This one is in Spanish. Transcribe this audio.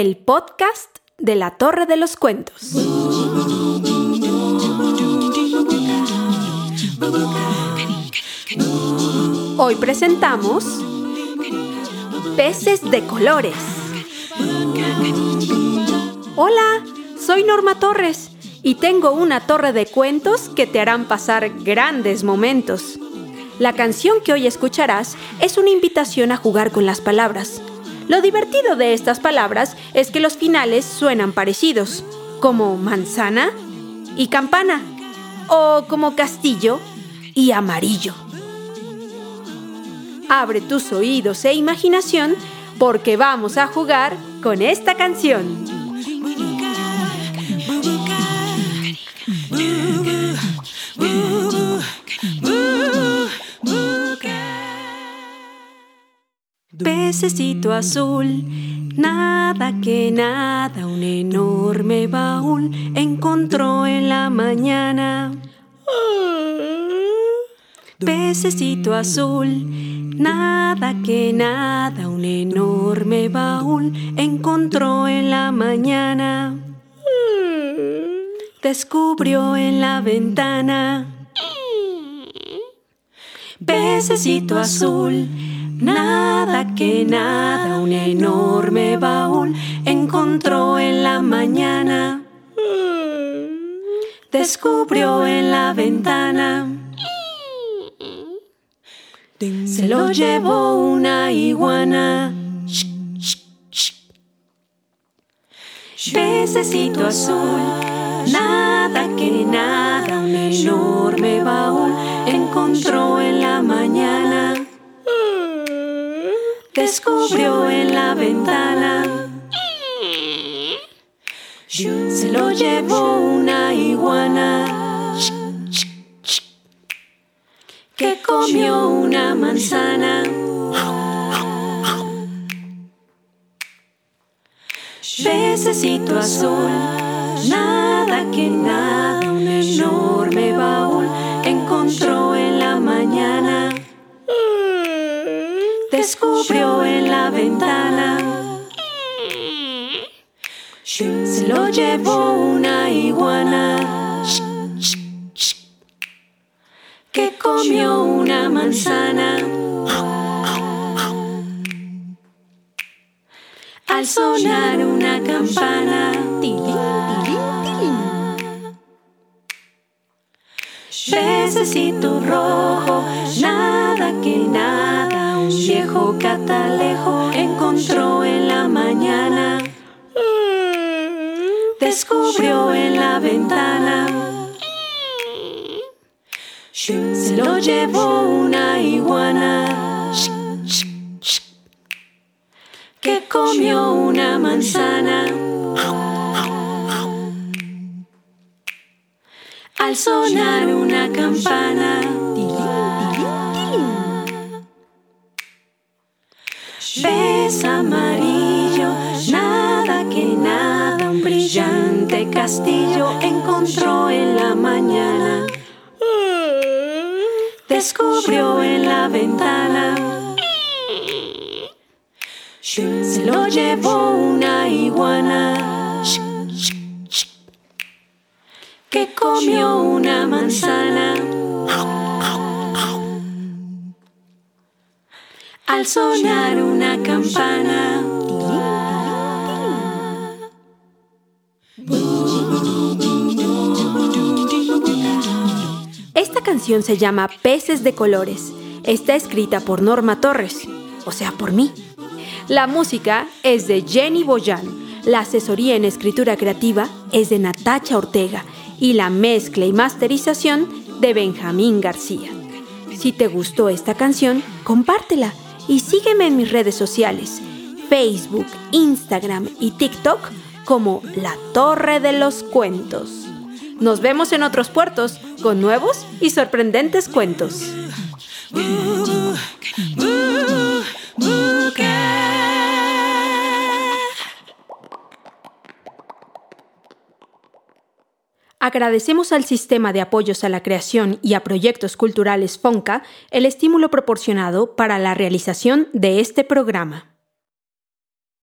el podcast de la Torre de los Cuentos. Hoy presentamos Peces de colores. Hola, soy Norma Torres y tengo una torre de cuentos que te harán pasar grandes momentos. La canción que hoy escucharás es una invitación a jugar con las palabras. Lo divertido de estas palabras es que los finales suenan parecidos, como manzana y campana, o como castillo y amarillo. Abre tus oídos e imaginación porque vamos a jugar con esta canción. Pececito azul, nada que nada, un enorme baúl encontró en la mañana. Pececito azul, nada que nada, un enorme baúl encontró en la mañana. Descubrió en la ventana. Pececito azul, nada que nada, un enorme baúl encontró en la mañana. Descubrió en la ventana. Se lo llevó una iguana. Pececito azul, nada que nada, un enorme baúl encontró en la mañana. Descubrió en la ventana. Se lo llevó una iguana. que comió una manzana. Pececito azul, nada que nada, un enorme baúl encontró Se lo llevó una iguana. que comió una manzana. Al sonar una campana, Pececito rojo, nada que nada, un viejo catalejo encontró en la Descubrió en la ventana. Se lo llevó una iguana. Que comió una manzana. Al sonar una campana, ves amarillo, nada que nada, brillante castillo encontró en la mañana descubrió en la ventana. Se lo llevó una iguana que comió una manzana. Al sonar una campana. Canción se llama Peces de Colores. Está escrita por Norma Torres, o sea, por mí. La música es de Jenny Boyan, la asesoría en escritura creativa es de Natacha Ortega y la mezcla y masterización de Benjamín García. Si te gustó esta canción, compártela y sígueme en mis redes sociales, Facebook, Instagram y TikTok como La Torre de los Cuentos. Nos vemos en otros puertos con nuevos y sorprendentes cuentos. Agradecemos al Sistema de Apoyos a la Creación y a Proyectos Culturales FONCA el estímulo proporcionado para la realización de este programa.